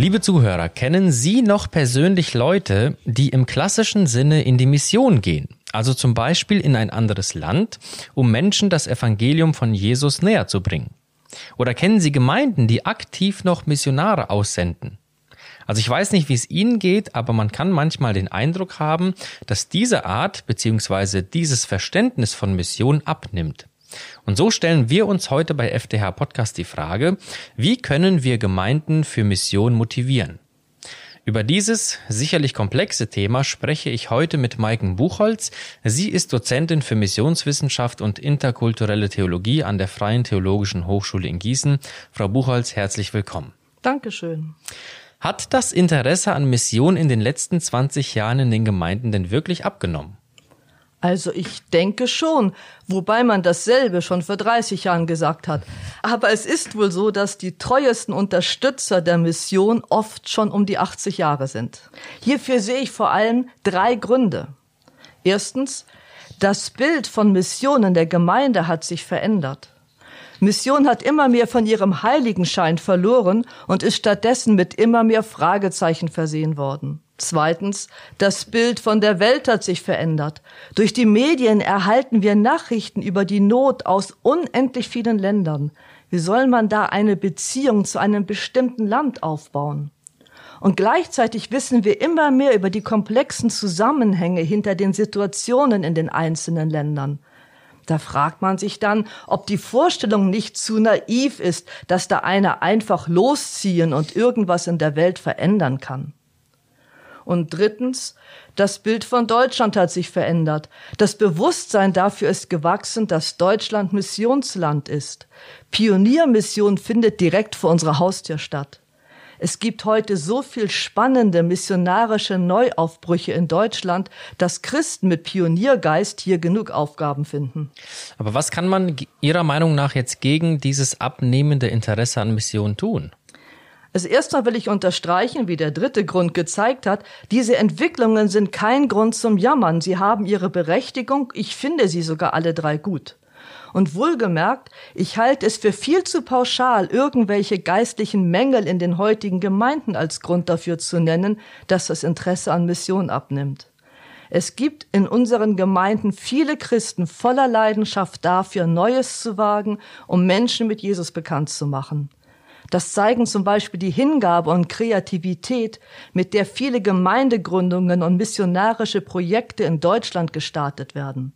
Liebe Zuhörer, kennen Sie noch persönlich Leute, die im klassischen Sinne in die Mission gehen? Also zum Beispiel in ein anderes Land, um Menschen das Evangelium von Jesus näher zu bringen? Oder kennen Sie Gemeinden, die aktiv noch Missionare aussenden? Also ich weiß nicht, wie es Ihnen geht, aber man kann manchmal den Eindruck haben, dass diese Art bzw. dieses Verständnis von Mission abnimmt. Und so stellen wir uns heute bei FDH Podcast die Frage, wie können wir Gemeinden für Mission motivieren? Über dieses sicherlich komplexe Thema spreche ich heute mit Maiken Buchholz. Sie ist Dozentin für Missionswissenschaft und interkulturelle Theologie an der Freien Theologischen Hochschule in Gießen. Frau Buchholz, herzlich willkommen. Dankeschön. Hat das Interesse an Mission in den letzten 20 Jahren in den Gemeinden denn wirklich abgenommen? Also ich denke schon, wobei man dasselbe schon vor 30 Jahren gesagt hat. Aber es ist wohl so, dass die treuesten Unterstützer der Mission oft schon um die 80 Jahre sind. Hierfür sehe ich vor allem drei Gründe. Erstens, das Bild von Missionen der Gemeinde hat sich verändert. Mission hat immer mehr von ihrem Heiligenschein verloren und ist stattdessen mit immer mehr Fragezeichen versehen worden. Zweitens, das Bild von der Welt hat sich verändert. Durch die Medien erhalten wir Nachrichten über die Not aus unendlich vielen Ländern. Wie soll man da eine Beziehung zu einem bestimmten Land aufbauen? Und gleichzeitig wissen wir immer mehr über die komplexen Zusammenhänge hinter den Situationen in den einzelnen Ländern. Da fragt man sich dann, ob die Vorstellung nicht zu naiv ist, dass da einer einfach losziehen und irgendwas in der Welt verändern kann. Und drittens, das Bild von Deutschland hat sich verändert. Das Bewusstsein dafür ist gewachsen, dass Deutschland Missionsland ist. Pioniermission findet direkt vor unserer Haustür statt. Es gibt heute so viel spannende missionarische Neuaufbrüche in Deutschland, dass Christen mit Pioniergeist hier genug Aufgaben finden. Aber was kann man Ihrer Meinung nach jetzt gegen dieses abnehmende Interesse an Mission tun? Also erstmal will ich unterstreichen, wie der dritte Grund gezeigt hat, diese Entwicklungen sind kein Grund zum Jammern. Sie haben ihre Berechtigung. Ich finde sie sogar alle drei gut. Und wohlgemerkt, ich halte es für viel zu pauschal, irgendwelche geistlichen Mängel in den heutigen Gemeinden als Grund dafür zu nennen, dass das Interesse an Mission abnimmt. Es gibt in unseren Gemeinden viele Christen voller Leidenschaft dafür, Neues zu wagen, um Menschen mit Jesus bekannt zu machen. Das zeigen zum Beispiel die Hingabe und Kreativität, mit der viele Gemeindegründungen und missionarische Projekte in Deutschland gestartet werden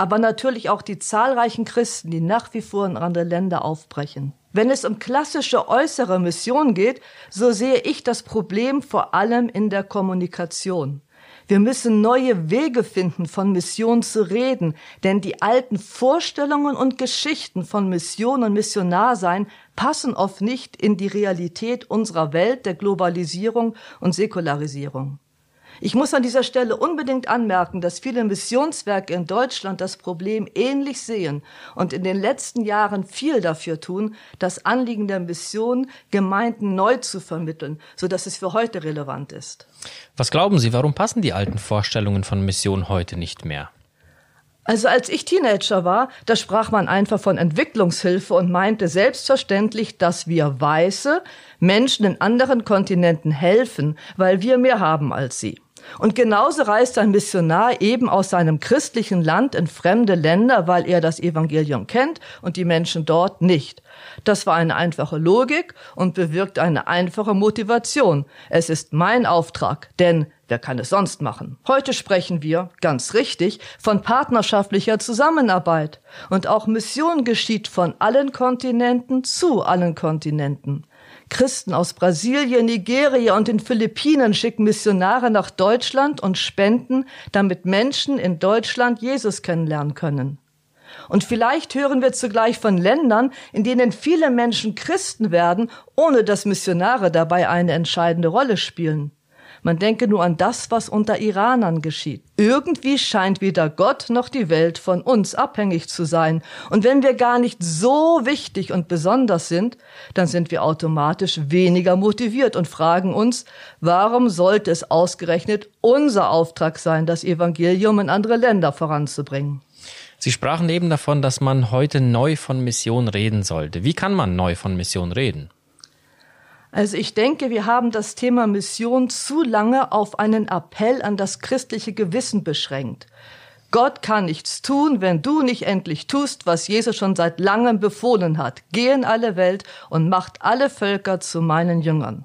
aber natürlich auch die zahlreichen Christen, die nach wie vor in andere Länder aufbrechen. Wenn es um klassische äußere Mission geht, so sehe ich das Problem vor allem in der Kommunikation. Wir müssen neue Wege finden, von Mission zu reden, denn die alten Vorstellungen und Geschichten von Mission und Missionarsein passen oft nicht in die Realität unserer Welt der Globalisierung und Säkularisierung. Ich muss an dieser Stelle unbedingt anmerken, dass viele Missionswerke in Deutschland das Problem ähnlich sehen und in den letzten Jahren viel dafür tun, das Anliegen der Mission Gemeinden neu zu vermitteln, so dass es für heute relevant ist. Was glauben Sie, warum passen die alten Vorstellungen von Mission heute nicht mehr? Also als ich Teenager war, da sprach man einfach von Entwicklungshilfe und meinte selbstverständlich, dass wir Weiße Menschen in anderen Kontinenten helfen, weil wir mehr haben als sie. Und genauso reist ein Missionar eben aus seinem christlichen Land in fremde Länder, weil er das Evangelium kennt und die Menschen dort nicht. Das war eine einfache Logik und bewirkt eine einfache Motivation. Es ist mein Auftrag, denn wer kann es sonst machen? Heute sprechen wir, ganz richtig, von partnerschaftlicher Zusammenarbeit. Und auch Mission geschieht von allen Kontinenten zu allen Kontinenten. Christen aus Brasilien, Nigeria und den Philippinen schicken Missionare nach Deutschland und spenden, damit Menschen in Deutschland Jesus kennenlernen können. Und vielleicht hören wir zugleich von Ländern, in denen viele Menschen Christen werden, ohne dass Missionare dabei eine entscheidende Rolle spielen. Man denke nur an das, was unter Iranern geschieht. Irgendwie scheint weder Gott noch die Welt von uns abhängig zu sein. Und wenn wir gar nicht so wichtig und besonders sind, dann sind wir automatisch weniger motiviert und fragen uns, warum sollte es ausgerechnet unser Auftrag sein, das Evangelium in andere Länder voranzubringen? Sie sprachen eben davon, dass man heute neu von Mission reden sollte. Wie kann man neu von Mission reden? Also ich denke, wir haben das Thema Mission zu lange auf einen Appell an das christliche Gewissen beschränkt. Gott kann nichts tun, wenn du nicht endlich tust, was Jesus schon seit langem befohlen hat. Geh in alle Welt und macht alle Völker zu meinen Jüngern.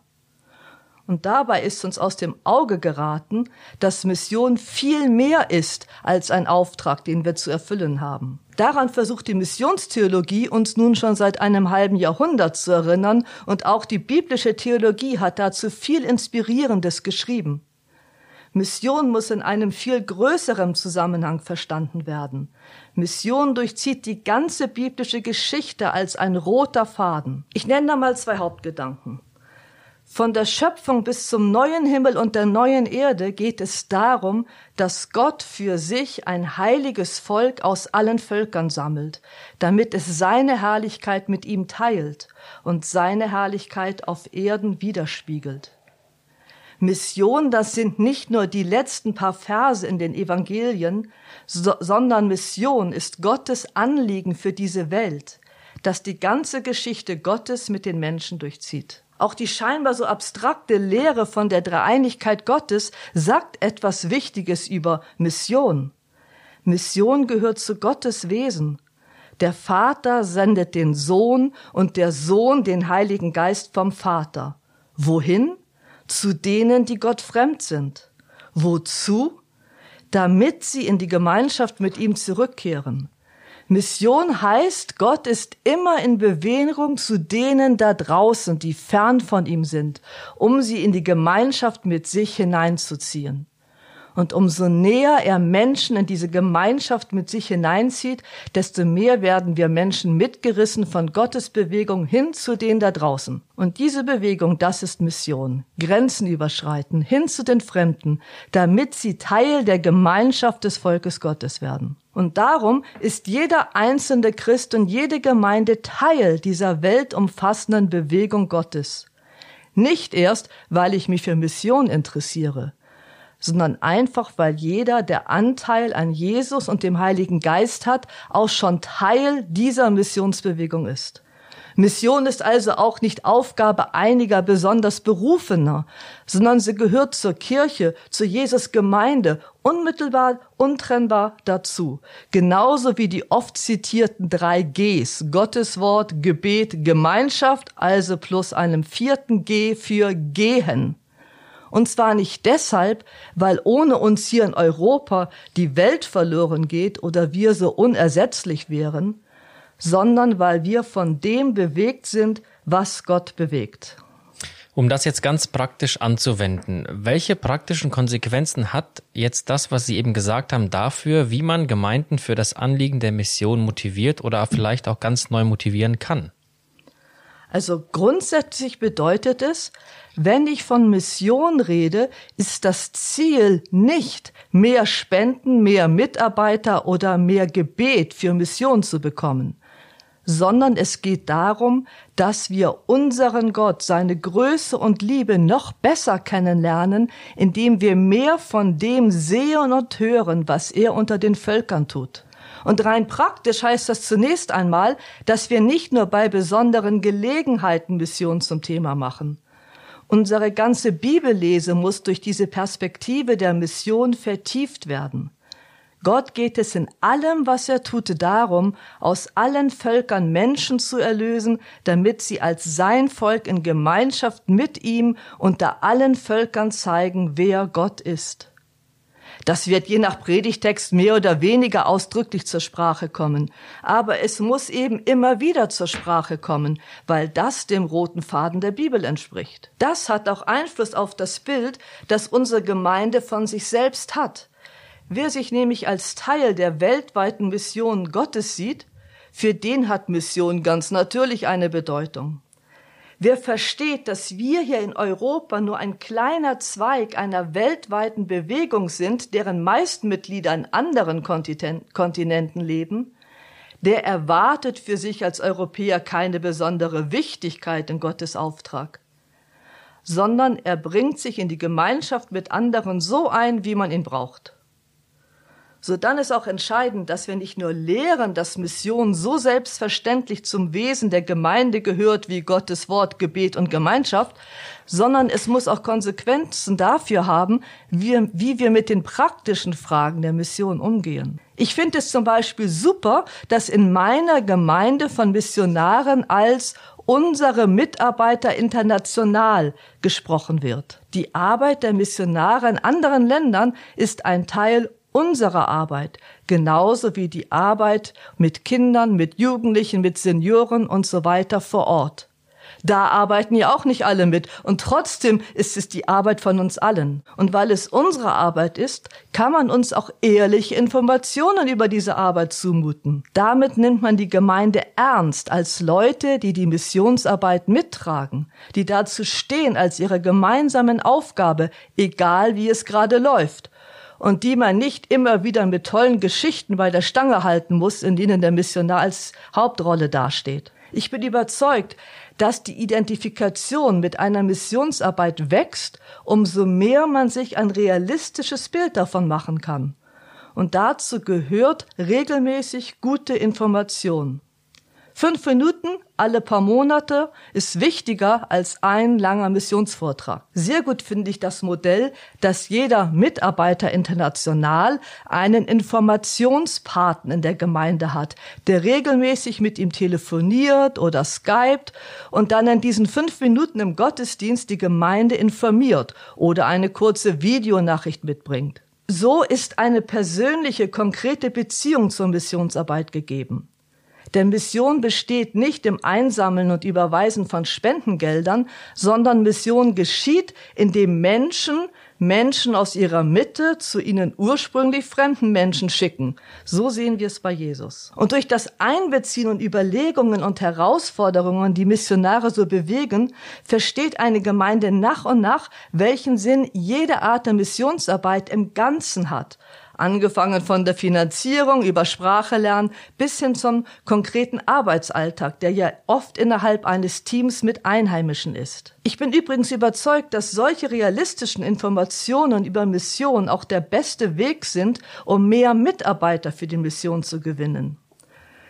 Und dabei ist uns aus dem Auge geraten, dass Mission viel mehr ist als ein Auftrag, den wir zu erfüllen haben. Daran versucht die Missionstheologie uns nun schon seit einem halben Jahrhundert zu erinnern und auch die biblische Theologie hat dazu viel Inspirierendes geschrieben. Mission muss in einem viel größeren Zusammenhang verstanden werden. Mission durchzieht die ganze biblische Geschichte als ein roter Faden. Ich nenne da mal zwei Hauptgedanken. Von der Schöpfung bis zum neuen Himmel und der neuen Erde geht es darum, dass Gott für sich ein heiliges Volk aus allen Völkern sammelt, damit es seine Herrlichkeit mit ihm teilt und seine Herrlichkeit auf Erden widerspiegelt. Mission, das sind nicht nur die letzten paar Verse in den Evangelien, so, sondern Mission ist Gottes Anliegen für diese Welt, das die ganze Geschichte Gottes mit den Menschen durchzieht. Auch die scheinbar so abstrakte Lehre von der Dreieinigkeit Gottes sagt etwas Wichtiges über Mission. Mission gehört zu Gottes Wesen. Der Vater sendet den Sohn und der Sohn den Heiligen Geist vom Vater. Wohin? zu denen, die Gott fremd sind. Wozu? Damit sie in die Gemeinschaft mit ihm zurückkehren. Mission heißt, Gott ist immer in Bewegung zu denen da draußen, die fern von ihm sind, um sie in die Gemeinschaft mit sich hineinzuziehen. Und umso näher er Menschen in diese Gemeinschaft mit sich hineinzieht, desto mehr werden wir Menschen mitgerissen von Gottes Bewegung hin zu denen da draußen. Und diese Bewegung, das ist Mission. Grenzen überschreiten, hin zu den Fremden, damit sie Teil der Gemeinschaft des Volkes Gottes werden. Und darum ist jeder einzelne Christ und jede Gemeinde Teil dieser weltumfassenden Bewegung Gottes. Nicht erst, weil ich mich für Mission interessiere, sondern einfach, weil jeder, der Anteil an Jesus und dem Heiligen Geist hat, auch schon Teil dieser Missionsbewegung ist. Mission ist also auch nicht Aufgabe einiger besonders Berufener, sondern sie gehört zur Kirche, zu Jesus Gemeinde, unmittelbar, untrennbar dazu. Genauso wie die oft zitierten drei Gs, Gottes Wort, Gebet, Gemeinschaft, also plus einem vierten G für Gehen. Und zwar nicht deshalb, weil ohne uns hier in Europa die Welt verloren geht oder wir so unersetzlich wären, sondern weil wir von dem bewegt sind, was Gott bewegt. Um das jetzt ganz praktisch anzuwenden, welche praktischen Konsequenzen hat jetzt das, was Sie eben gesagt haben, dafür, wie man Gemeinden für das Anliegen der Mission motiviert oder vielleicht auch ganz neu motivieren kann? Also grundsätzlich bedeutet es, wenn ich von Mission rede, ist das Ziel nicht, mehr Spenden, mehr Mitarbeiter oder mehr Gebet für Mission zu bekommen, sondern es geht darum, dass wir unseren Gott, seine Größe und Liebe noch besser kennenlernen, indem wir mehr von dem sehen und hören, was er unter den Völkern tut. Und rein praktisch heißt das zunächst einmal, dass wir nicht nur bei besonderen Gelegenheiten Mission zum Thema machen. Unsere ganze Bibellese muss durch diese Perspektive der Mission vertieft werden. Gott geht es in allem, was er tut, darum, aus allen Völkern Menschen zu erlösen, damit sie als sein Volk in Gemeinschaft mit ihm unter allen Völkern zeigen, wer Gott ist. Das wird je nach Predigtext mehr oder weniger ausdrücklich zur Sprache kommen. Aber es muss eben immer wieder zur Sprache kommen, weil das dem roten Faden der Bibel entspricht. Das hat auch Einfluss auf das Bild, das unsere Gemeinde von sich selbst hat. Wer sich nämlich als Teil der weltweiten Mission Gottes sieht, für den hat Mission ganz natürlich eine Bedeutung. Wer versteht, dass wir hier in Europa nur ein kleiner Zweig einer weltweiten Bewegung sind, deren meisten Mitglieder in anderen Kontinenten leben, der erwartet für sich als Europäer keine besondere Wichtigkeit in Gottes Auftrag, sondern er bringt sich in die Gemeinschaft mit anderen so ein, wie man ihn braucht. So dann ist auch entscheidend, dass wir nicht nur lehren, dass Mission so selbstverständlich zum Wesen der Gemeinde gehört wie Gottes Wort, Gebet und Gemeinschaft, sondern es muss auch Konsequenzen dafür haben, wie, wie wir mit den praktischen Fragen der Mission umgehen. Ich finde es zum Beispiel super, dass in meiner Gemeinde von Missionaren als unsere Mitarbeiter international gesprochen wird. Die Arbeit der Missionare in anderen Ländern ist ein Teil unserer Arbeit, genauso wie die Arbeit mit Kindern, mit Jugendlichen, mit Senioren und so weiter vor Ort. Da arbeiten ja auch nicht alle mit und trotzdem ist es die Arbeit von uns allen. Und weil es unsere Arbeit ist, kann man uns auch ehrliche Informationen über diese Arbeit zumuten. Damit nimmt man die Gemeinde ernst als Leute, die die Missionsarbeit mittragen, die dazu stehen als ihre gemeinsamen Aufgabe, egal wie es gerade läuft und die man nicht immer wieder mit tollen Geschichten bei der Stange halten muss, in denen der Missionar als Hauptrolle dasteht. Ich bin überzeugt, dass die Identifikation mit einer Missionsarbeit wächst, umso mehr man sich ein realistisches Bild davon machen kann. Und dazu gehört regelmäßig gute Information. Fünf Minuten alle paar Monate ist wichtiger als ein langer Missionsvortrag. Sehr gut finde ich das Modell, dass jeder Mitarbeiter international einen Informationspartner in der Gemeinde hat, der regelmäßig mit ihm telefoniert oder skypt und dann in diesen fünf Minuten im Gottesdienst die Gemeinde informiert oder eine kurze Videonachricht mitbringt. So ist eine persönliche, konkrete Beziehung zur Missionsarbeit gegeben. Denn Mission besteht nicht im Einsammeln und Überweisen von Spendengeldern, sondern Mission geschieht, indem Menschen Menschen aus ihrer Mitte zu ihnen ursprünglich fremden Menschen schicken. So sehen wir es bei Jesus. Und durch das Einbeziehen und Überlegungen und Herausforderungen, die Missionare so bewegen, versteht eine Gemeinde nach und nach, welchen Sinn jede Art der Missionsarbeit im Ganzen hat angefangen von der Finanzierung über Sprache lernen bis hin zum konkreten Arbeitsalltag, der ja oft innerhalb eines Teams mit Einheimischen ist. Ich bin übrigens überzeugt, dass solche realistischen Informationen über Mission auch der beste Weg sind, um mehr Mitarbeiter für die Mission zu gewinnen.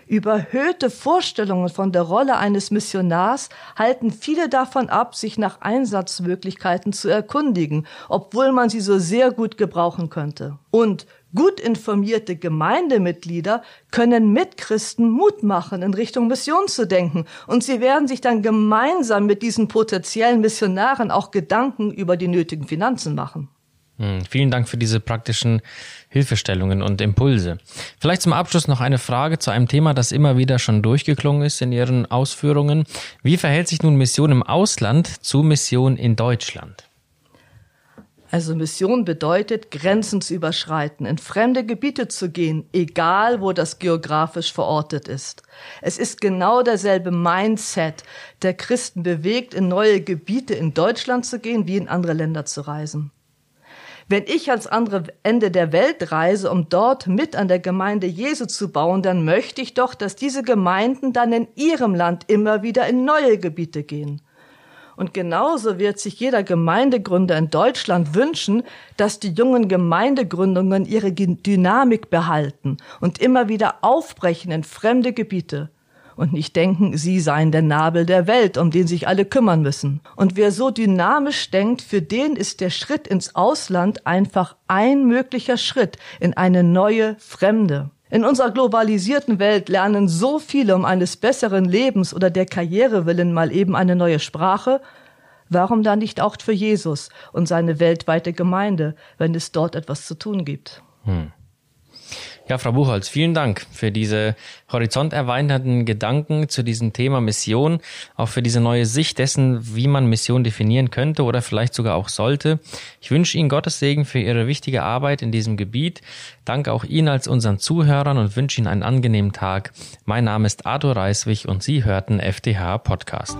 Überhöhte Vorstellungen von der Rolle eines Missionars halten viele davon ab, sich nach Einsatzmöglichkeiten zu erkundigen, obwohl man sie so sehr gut gebrauchen könnte. Und gut informierte Gemeindemitglieder können Mitchristen Mut machen, in Richtung Mission zu denken. Und sie werden sich dann gemeinsam mit diesen potenziellen Missionaren auch Gedanken über die nötigen Finanzen machen. Hm, vielen Dank für diese praktischen Hilfestellungen und Impulse. Vielleicht zum Abschluss noch eine Frage zu einem Thema, das immer wieder schon durchgeklungen ist in Ihren Ausführungen. Wie verhält sich nun Mission im Ausland zu Mission in Deutschland? Also Mission bedeutet, Grenzen zu überschreiten, in fremde Gebiete zu gehen, egal wo das geografisch verortet ist. Es ist genau derselbe Mindset, der Christen bewegt, in neue Gebiete in Deutschland zu gehen, wie in andere Länder zu reisen. Wenn ich ans andere Ende der Welt reise, um dort mit an der Gemeinde Jesu zu bauen, dann möchte ich doch, dass diese Gemeinden dann in ihrem Land immer wieder in neue Gebiete gehen. Und genauso wird sich jeder Gemeindegründer in Deutschland wünschen, dass die jungen Gemeindegründungen ihre Dynamik behalten und immer wieder aufbrechen in fremde Gebiete und nicht denken, sie seien der Nabel der Welt, um den sich alle kümmern müssen. Und wer so dynamisch denkt, für den ist der Schritt ins Ausland einfach ein möglicher Schritt in eine neue Fremde. In unserer globalisierten Welt lernen so viele um eines besseren Lebens oder der Karriere willen mal eben eine neue Sprache. Warum dann nicht auch für Jesus und seine weltweite Gemeinde, wenn es dort etwas zu tun gibt? Hm. Ja, Frau Buchholz, vielen Dank für diese horizonterweiternden Gedanken zu diesem Thema Mission, auch für diese neue Sicht dessen, wie man Mission definieren könnte oder vielleicht sogar auch sollte. Ich wünsche Ihnen Gottes Segen für Ihre wichtige Arbeit in diesem Gebiet. Danke auch Ihnen als unseren Zuhörern und wünsche Ihnen einen angenehmen Tag. Mein Name ist Arthur Reiswig und Sie hörten FDH Podcast.